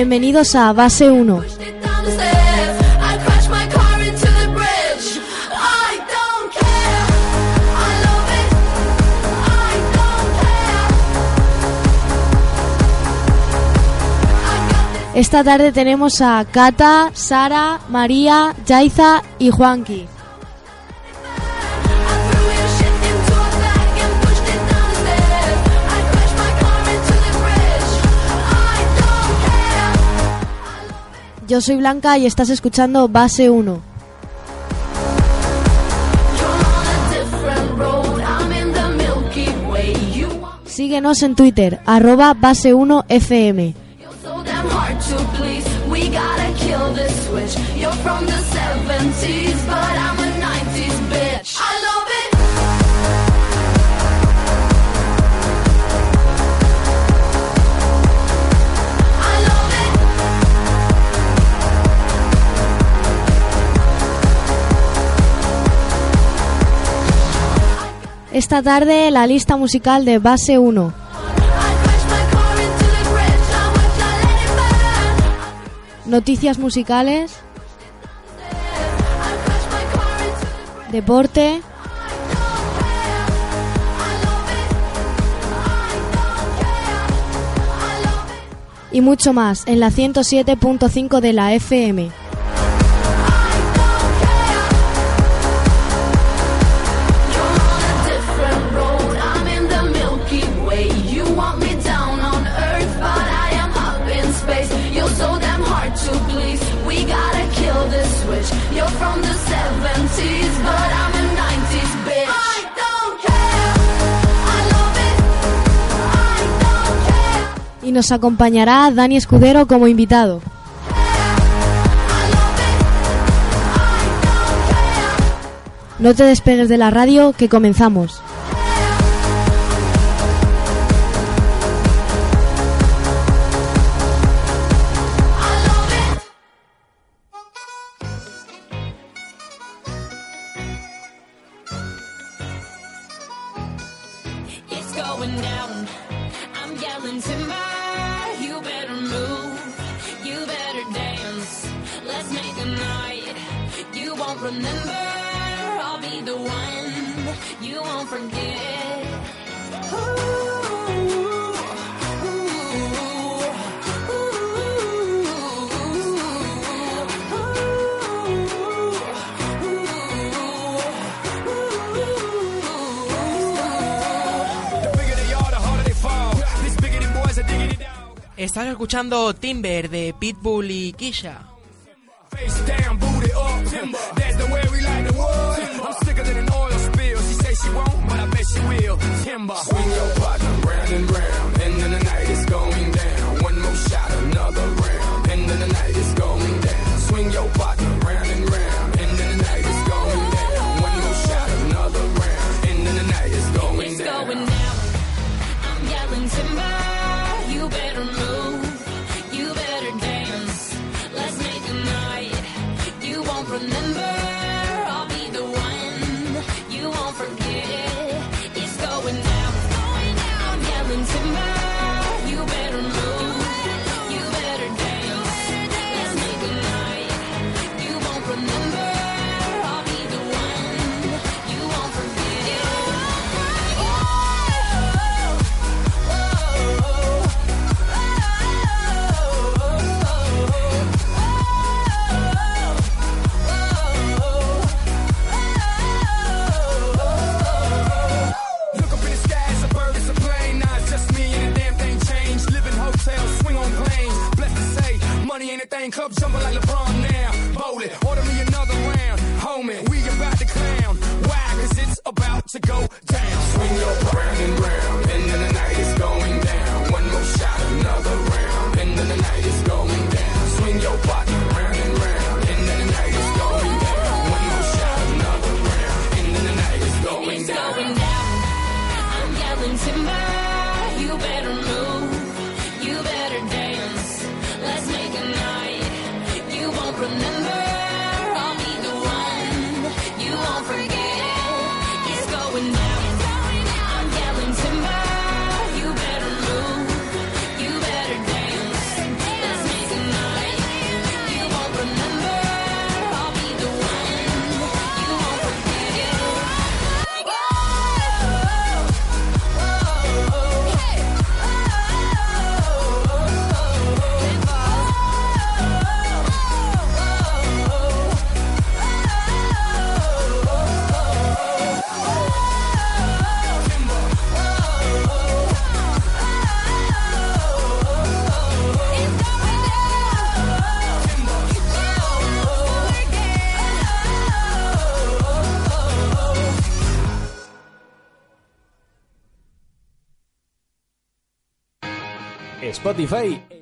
Bienvenidos a Base 1. Esta tarde tenemos a Cata, Sara, María, Yaiza y Juanqui. Yo soy Blanca y estás escuchando Base 1. Síguenos en Twitter, arroba base1fm. You're from the 70s. Esta tarde la lista musical de Base 1. Noticias musicales. Deporte. Y mucho más en la 107.5 de la FM. y nos acompañará Dani Escudero como invitado. No te despegues de la radio, que comenzamos. You won't forget. Están escuchando Timber de Pitbull y Kisha. wheel timber. Swing your partner round and round. Spotify.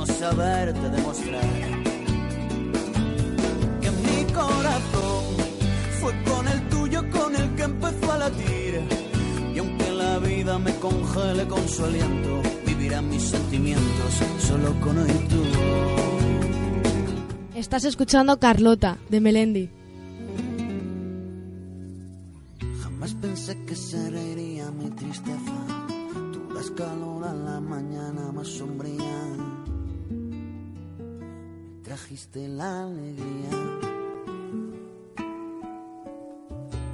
No saberte demostrar. Que mi corazón fue con el tuyo con el que empezó a latir. Y aunque la vida me congele con su aliento, vivirán mis sentimientos solo con tu voz. Estás escuchando Carlota, de Melendi. Jamás pensé que se reiría mi tristeza. Tú das calor a la mañana más sombría. Trajiste la alegría.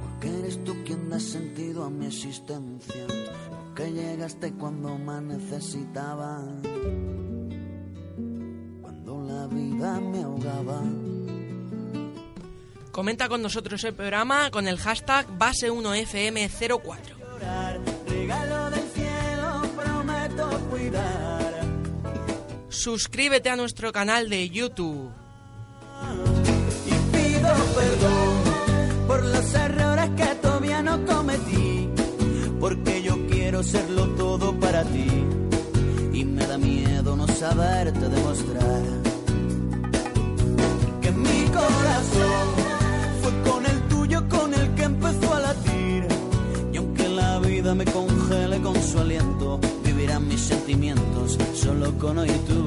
Porque eres tú quien da sentido a mi existencia. Porque llegaste cuando más necesitaba. Cuando la vida me ahogaba. Comenta con nosotros el programa con el hashtag base1fm04. Regalo del cielo, prometo cuidar. Suscríbete a nuestro canal de YouTube. y pido perdón por los errores que todavía no cometí, porque yo quiero serlo todo para ti y me da miedo no saberte demostrar que mi corazón fue con el tuyo con el que empezó a latir y aunque la vida me congele con su aliento, vivirán mis sentimientos solo con oír tu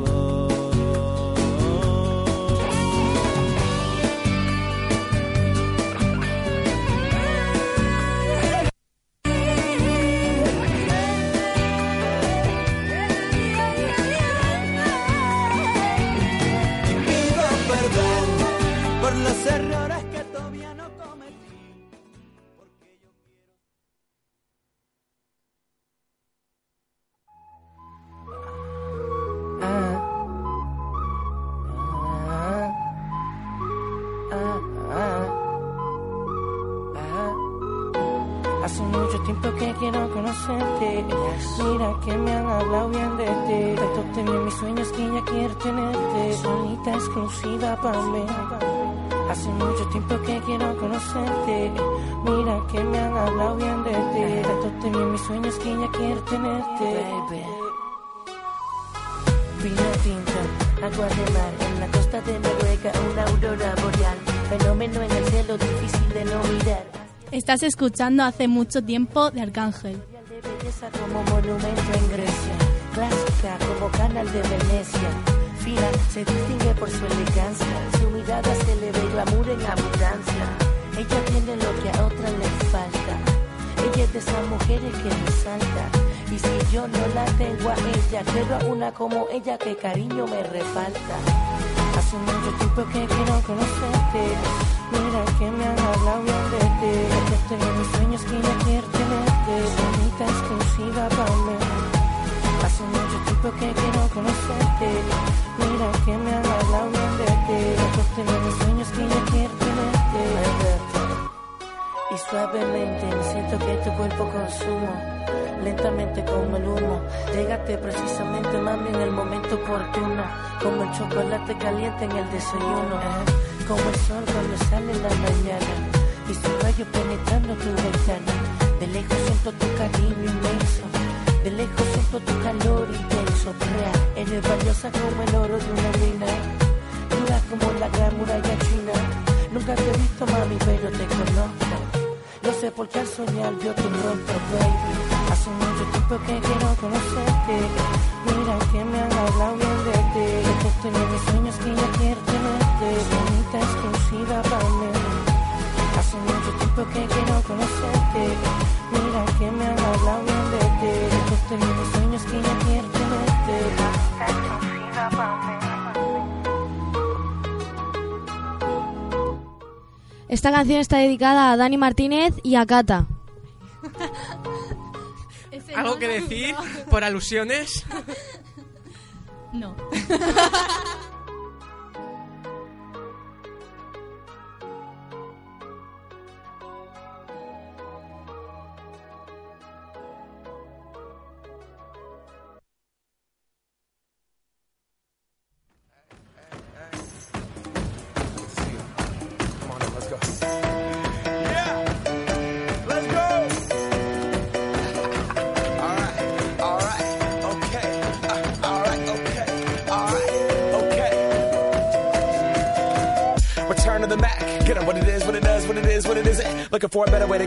escuchando hace mucho tiempo de Arcángel. de belleza como monumento en Grecia, clásica como canal de Venecia. Fina, se distingue por su elegancia, su mirada se le ve glamour en abundancia. Ella tiene lo que a otra le falta, ella es de esas mujeres que resaltan. Y si yo no la tengo a ella, quiero a una como ella que cariño me refalta. Hace mucho tiempo que quiero conocerte. Mira que me han hablado bien de ti. Yo tengo mis sueños que ya quiero tenerte. Bonita exclusiva para mí. Hace mucho tiempo que quiero conocerte. Mira que me han hablado bien de ti. Yo tengo mis sueños que ya quiero tenerte. Y suavemente siento que tu cuerpo consumo Lentamente como el humo. Llegate precisamente mami en el momento oportuno. Como el chocolate caliente en el desayuno. Como el sol cuando sale en la mañana. Y su rayo penetrando tu ventana. De lejos siento tu cariño inmenso. De lejos siento tu calor intenso. Crea, eres valiosa como el oro de una mina. Dura como la gran muralla china. Nunca te he visto mami pero te conozco Lo sé porque al soñar vio tu rostro baby Hace mucho tiempo que quiero conocerte. Mira que me han hablado bien de ti. Que tengo mis sueños que yo quiero tenerte. Bonita, exclusiva para mí. Hace mucho tiempo que quiero conocerte. Mira que me han hablado bien de ti. Que tengo mis sueños que yo quiero tenerte. Bonita, exclusiva para mí. Esta canción está dedicada a Dani Martínez y a Cata. ¿Algo que decir por alusiones? No.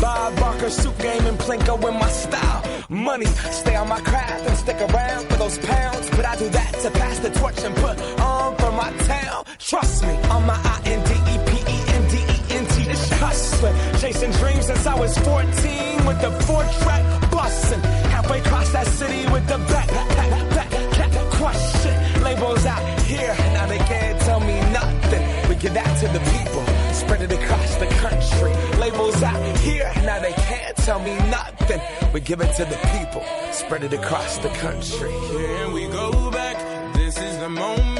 Bob Barker suit game and Plinko in my style. Money, stay on my craft and stick around for those pounds. But I do that to pass the torch and put on for my town. Trust me, on my I N D E P E N D E N T. It's hustling, chasing dreams since I was 14 with the four track tell me nothing. We give it to the people, spread it across the country. Here we go back. This is the moment.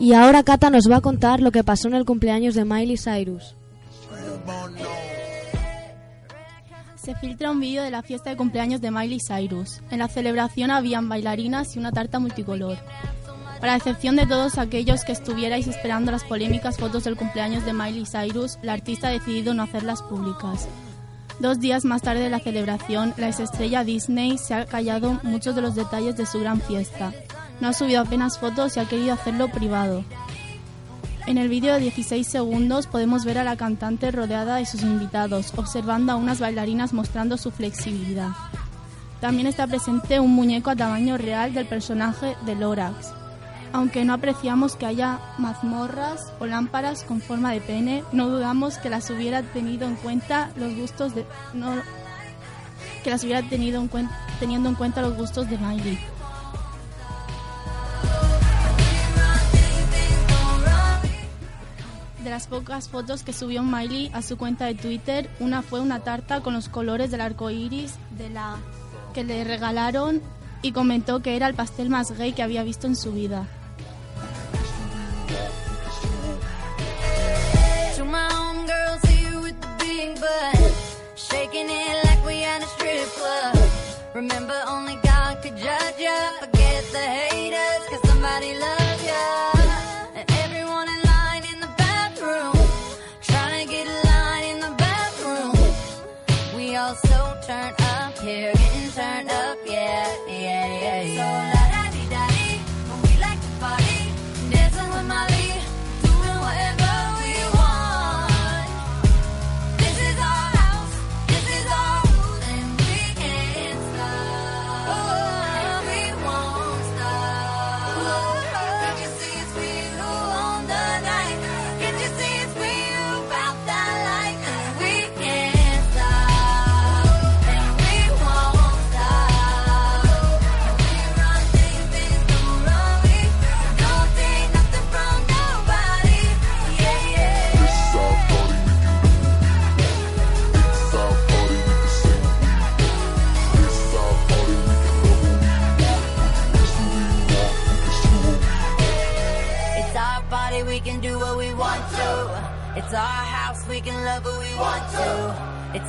Y ahora Cata nos va a contar lo que pasó en el cumpleaños de Miley Cyrus. Se filtra un vídeo de la fiesta de cumpleaños de Miley Cyrus. En la celebración habían bailarinas y una tarta multicolor. Para excepción de todos aquellos que estuvierais esperando las polémicas fotos del cumpleaños de Miley Cyrus, la artista ha decidido no hacerlas públicas. Dos días más tarde de la celebración, la exestrella Disney se ha callado muchos de los detalles de su gran fiesta. No ha subido apenas fotos y ha querido hacerlo privado. En el vídeo de 16 segundos podemos ver a la cantante rodeada de sus invitados, observando a unas bailarinas mostrando su flexibilidad. También está presente un muñeco a tamaño real del personaje de Lorax. Aunque no apreciamos que haya mazmorras o lámparas con forma de pene, no dudamos que las hubiera tenido en cuenta los gustos de no, que las hubiera tenido teniendo en cuenta los gustos de Miley. De las pocas fotos que subió Miley a su cuenta de Twitter, una fue una tarta con los colores del arco iris de la que le regalaron y comentó que era el pastel más gay que había visto en su vida.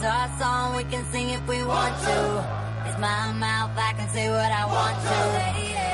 It's our song, we can sing if we want to. It's my mouth, I can say what I want to.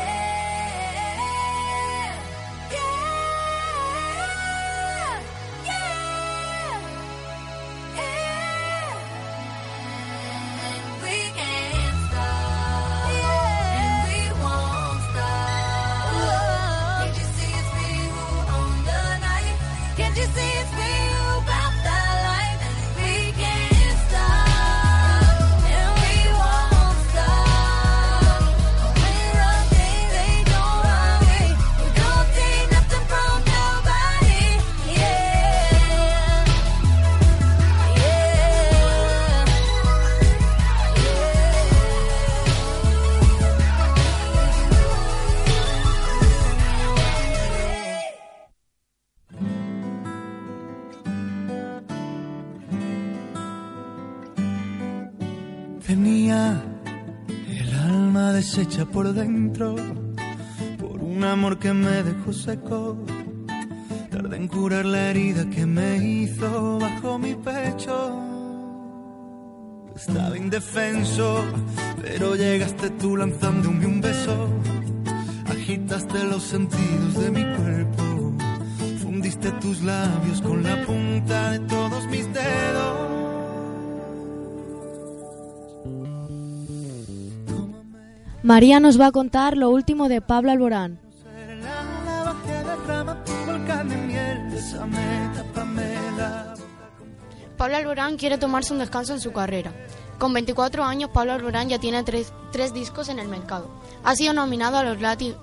Un amor que me dejó seco. Tardé en curar la herida que me hizo bajo mi pecho. Estaba indefenso, pero llegaste tú lanzándome un beso. Agitaste los sentidos de mi cuerpo. Fundiste tus labios con la punta de todos mis dedos. María nos va a contar lo último de Pablo Alborán. Pablo Alborán quiere tomarse un descanso en su carrera. Con 24 años, Pablo Alborán ya tiene tres, tres discos en el mercado. Ha sido nominado a los Latin,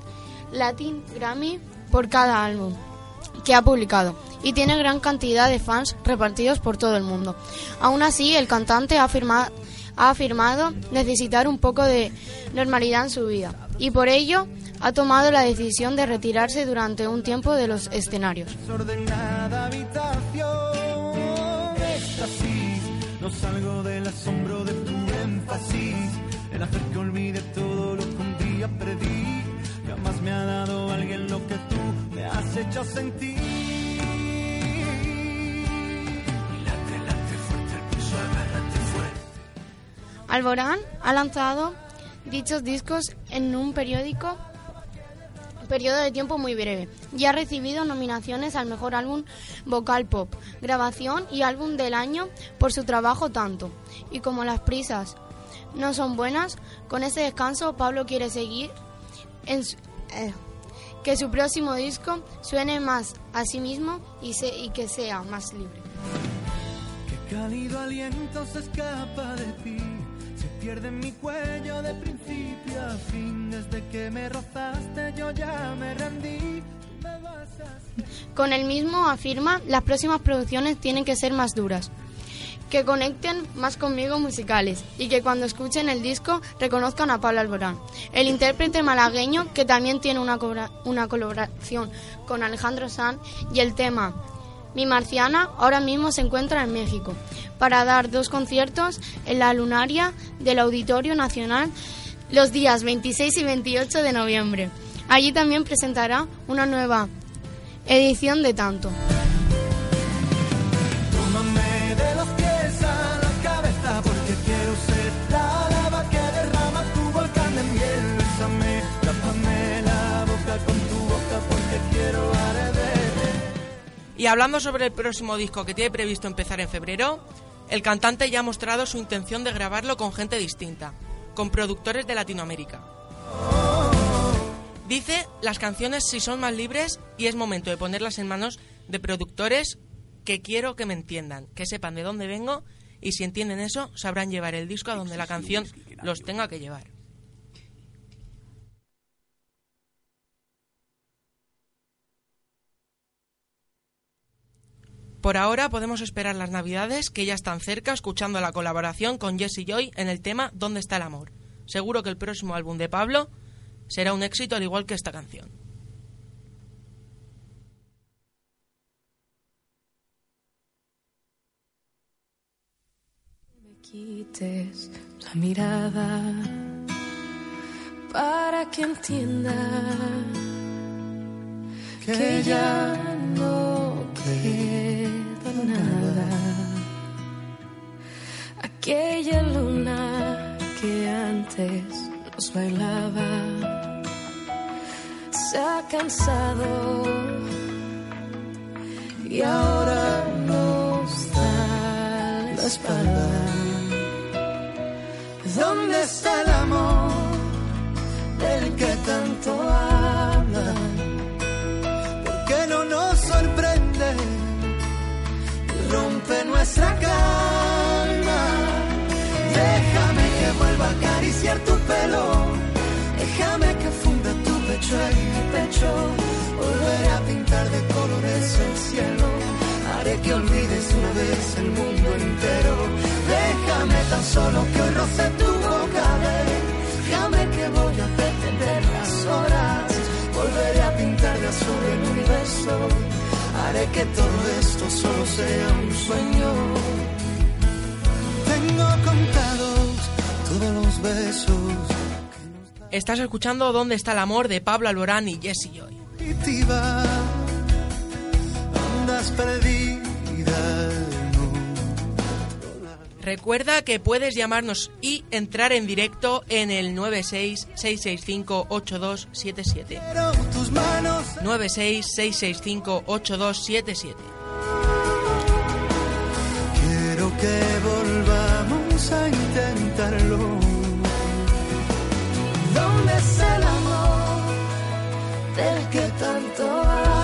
Latin Grammy por cada álbum que ha publicado y tiene gran cantidad de fans repartidos por todo el mundo. Aún así, el cantante ha, afirma- ha afirmado necesitar un poco de normalidad en su vida y por ello ha tomado la decisión de retirarse durante un tiempo de los escenarios. no salgo del asombro de tu énfasis. El hacer que olvide todo lo que un día perdí. Jamás me ha dado alguien lo que tú me has hecho sentir. Alborán ha lanzado dichos discos en un periódico periodo de tiempo muy breve y ha recibido nominaciones al mejor álbum vocal pop, grabación y álbum del año por su trabajo tanto. Y como las prisas no son buenas, con ese descanso Pablo quiere seguir en eh, que su próximo disco suene más a sí mismo y, y que sea más libre. Qué cálido aliento se escapa de ti. Mi cuello de principio fin. Desde que me rozaste yo ya me rendí. Con el mismo afirma, las próximas producciones tienen que ser más duras, que conecten más conmigo musicales y que cuando escuchen el disco reconozcan a Pablo Alborán, el intérprete malagueño que también tiene una, una colaboración con Alejandro Sanz y el tema Mi Marciana ahora mismo se encuentra en México para dar dos conciertos en la lunaria del Auditorio Nacional los días 26 y 28 de noviembre. Allí también presentará una nueva edición de Tanto. Y hablando sobre el próximo disco que tiene previsto empezar en febrero, el cantante ya ha mostrado su intención de grabarlo con gente distinta, con productores de Latinoamérica. Dice las canciones si son más libres y es momento de ponerlas en manos de productores que quiero que me entiendan, que sepan de dónde vengo y si entienden eso sabrán llevar el disco a donde la canción los tenga que llevar. Por ahora podemos esperar las navidades que ya están cerca escuchando la colaboración con Jesse Joy en el tema ¿Dónde está el amor? Seguro que el próximo álbum de Pablo será un éxito al igual que esta canción. me quites la mirada para que entienda que ya no queda nada. Aquella luna que antes nos bailaba se ha cansado y ahora nos da la espalda. ¿Dónde está el amor del que tanto hablan? ¿Por qué no nos sorprende rompe nuestra calma? Déjame que vuelva a acariciar tu pelo, déjame que funda tu pecho en mi pecho, volveré a pintar de colores el cielo. Haré que olvides una vez el mundo entero. Déjame tan solo que hoy roce tu boca. Déjame que voy a detener las horas. Volveré a pintar de azul el universo. Haré que todo esto solo sea un sueño. Tengo contados todos los besos. Estás escuchando ¿Dónde está el amor? de Pablo Alborán y Jesse Joy. Andas perdida. Recuerda que puedes llamarnos y entrar en directo en el 966658277. Pero tus manos 966658277. quiero que volvamos a intentarlo. ¿Dónde está el amor del que tanto hablan?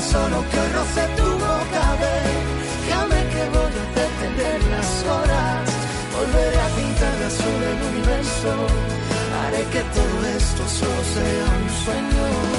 Tan solo que roce tu boca. Déjame que voy a detener las horas. Volveré a pintar de azul el universo. Haré que todo esto solo sea un sueño.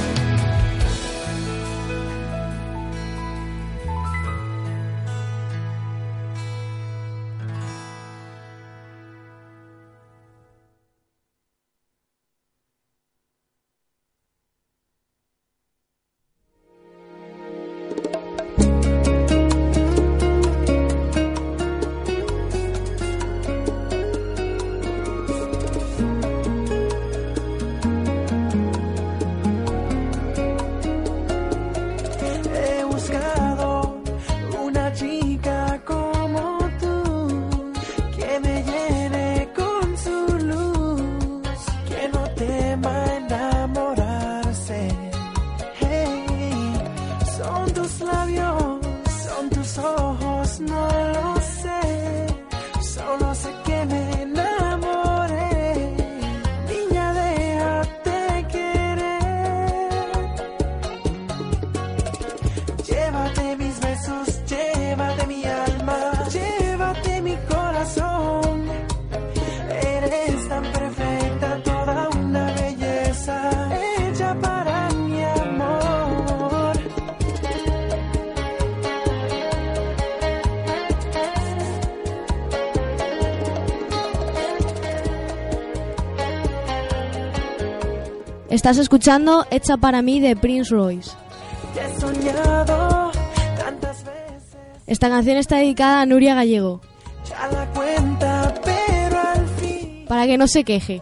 Estás escuchando Hecha para mí de Prince Royce. Esta canción está dedicada a Nuria Gallego, para que no se queje.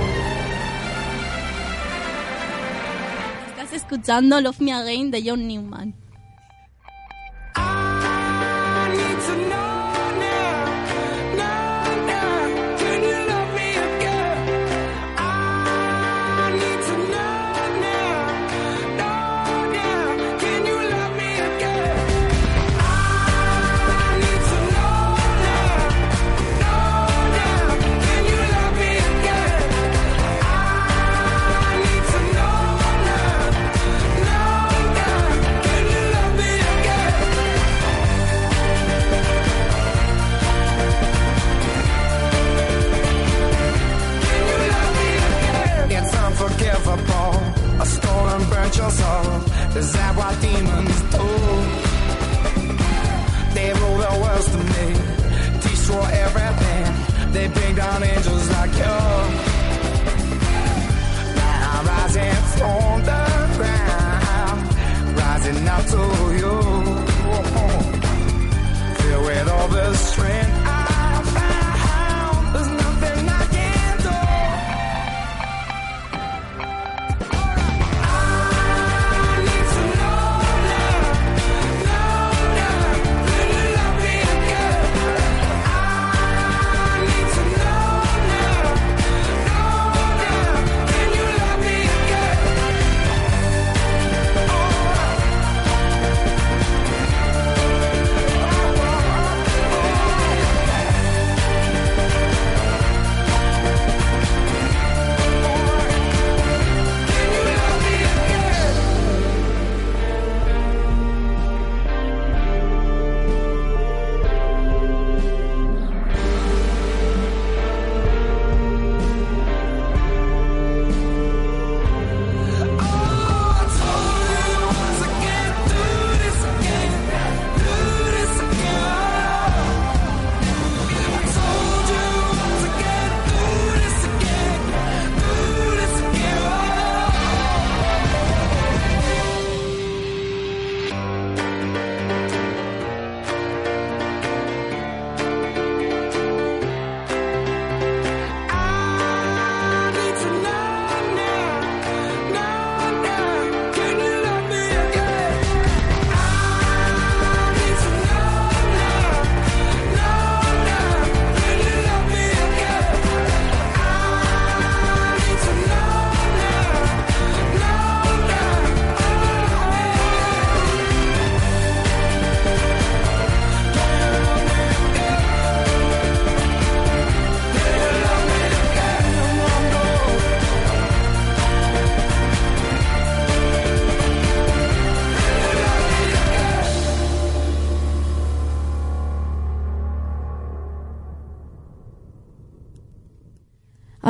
Escuchando Love Me Again de John Newman.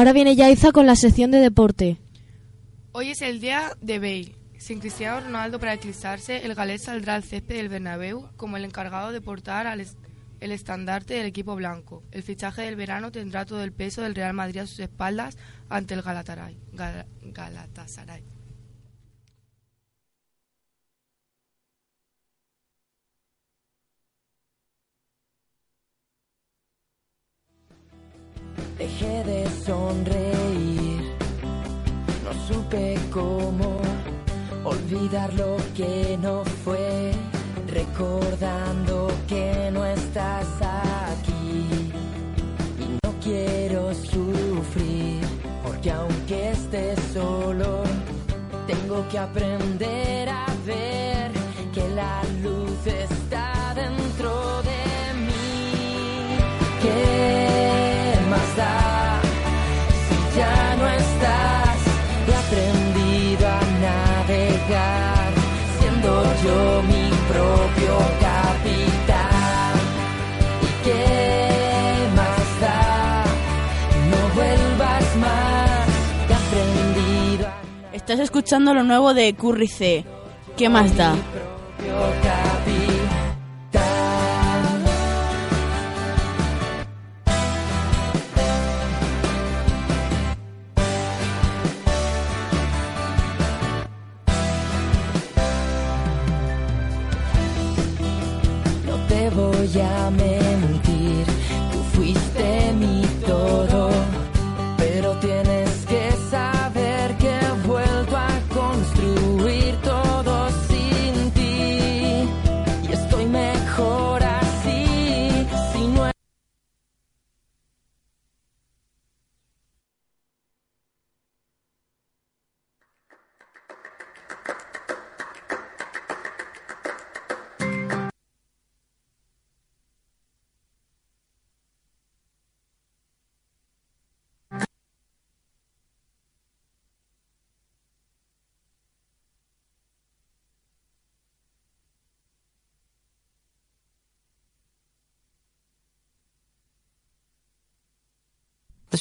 Ahora viene Yaiza con la sección de deporte. Hoy es el día de Bale. Sin Cristiano Ronaldo para eclipsarse, el galés saldrá al césped del Bernabéu como el encargado de portar al el estandarte del equipo blanco. El fichaje del verano tendrá todo el peso del Real Madrid a sus espaldas ante el Galatasaray. Gal- Galatasaray. Dejé de sonreír, no supe cómo olvidar lo que no fue, recordando que no estás aquí. Y no quiero sufrir, porque aunque estés solo, tengo que aprender a ver que la luz está dentro de mí. ¿Qué Estás escuchando lo nuevo de Curry C. ¿Qué más da?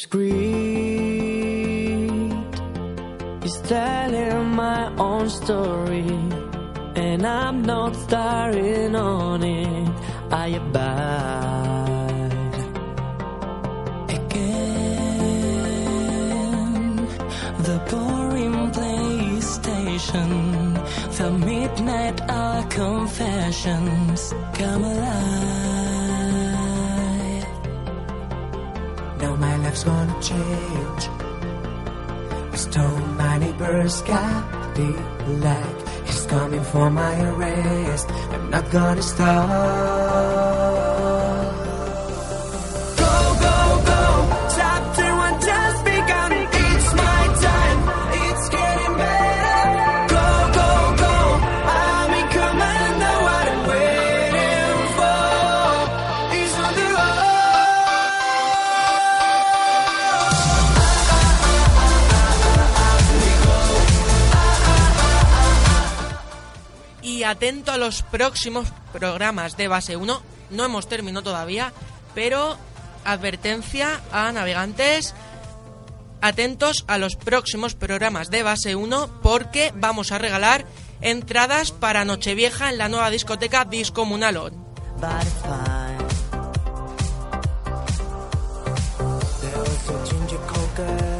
Script is telling my own story, and I'm not starring on it. I abide again. The boring PlayStation, the midnight hour confessions come alive. My life's gonna change. I stole my neighbor's Cadillac. He's coming for my arrest. I'm not gonna stop. Atento a los próximos programas de base 1. No hemos terminado todavía, pero advertencia a navegantes. Atentos a los próximos programas de base 1 porque vamos a regalar entradas para Nochevieja en la nueva discoteca Discomunalon. but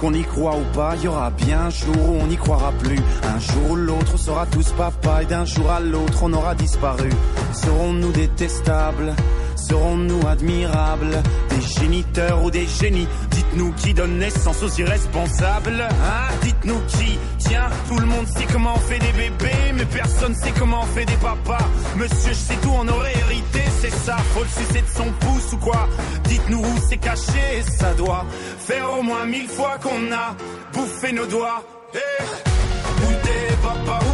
Qu'on y croit ou pas, y aura bien un jour où on n'y croira plus. Un jour ou l'autre, on sera tous papa et d'un jour à l'autre, on aura disparu. Serons-nous détestables? Serons-nous admirables? Des géniteurs ou des génies? Dites-nous qui donne naissance aux irresponsables Hein? Dites-nous qui Tiens, tout le monde sait comment on fait des bébés? Personne sait comment on fait des papas. Monsieur, je sais tout, on aurait hérité C'est ça, faut le sucer de son pouce ou quoi? Dites-nous où c'est caché Ça doit faire au moins mille fois qu'on a bouffé nos doigts. Eh, Où t'es papa, où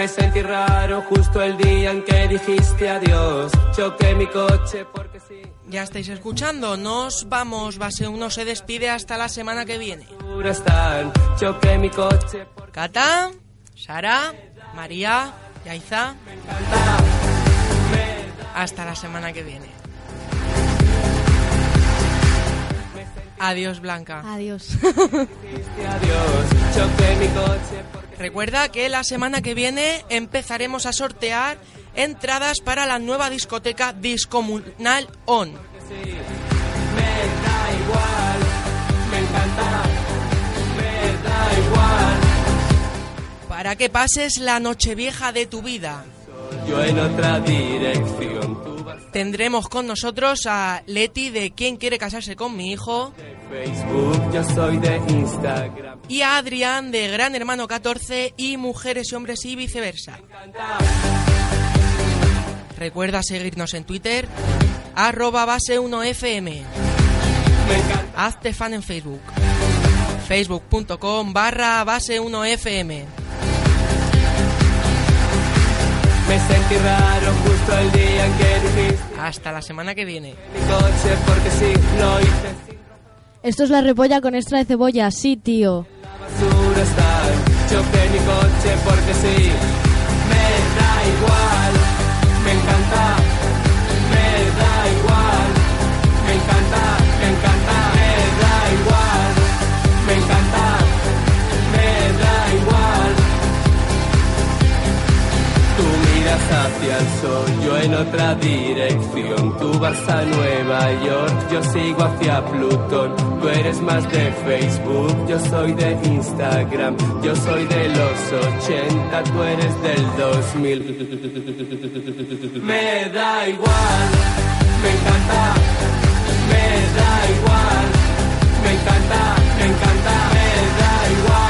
Me sentí raro justo el día en que dijiste adiós. Choqué mi coche porque sí. Ya estáis escuchando, nos vamos, base uno se despide hasta la semana que viene. Choqué mi coche porque Cata, Sara, María, Yaiza. Hasta la semana que viene. Adiós, Blanca. Adiós. adiós. Choqué mi coche porque Recuerda que la semana que viene empezaremos a sortear entradas para la nueva discoteca Discomunal On. Me encanta, me da igual. Para que pases la nochevieja de tu vida. Yo en otra dirección. Tendremos con nosotros a Leti de ¿Quién quiere casarse con mi hijo? Facebook, yo soy de Instagram. Y a Adrián de Gran Hermano 14 y Mujeres y Hombres y viceversa. Recuerda seguirnos en Twitter, arroba base1fm. Hazte fan en Facebook. Facebook.com barra base1fm. Me sentí raro justo el día en que dijiste Hasta la semana que viene. mi coche porque sí, no hice Esto es la repolla con extra de cebolla, sí, tío. basura estar. Choqué mi coche porque sí, hacia el sol, yo en otra dirección. Tú vas a Nueva York, yo sigo hacia Plutón. Tú eres más de Facebook, yo soy de Instagram. Yo soy de los 80, tú eres del 2000. Me da igual, me encanta. Me da igual, me encanta, me encanta. Me da igual.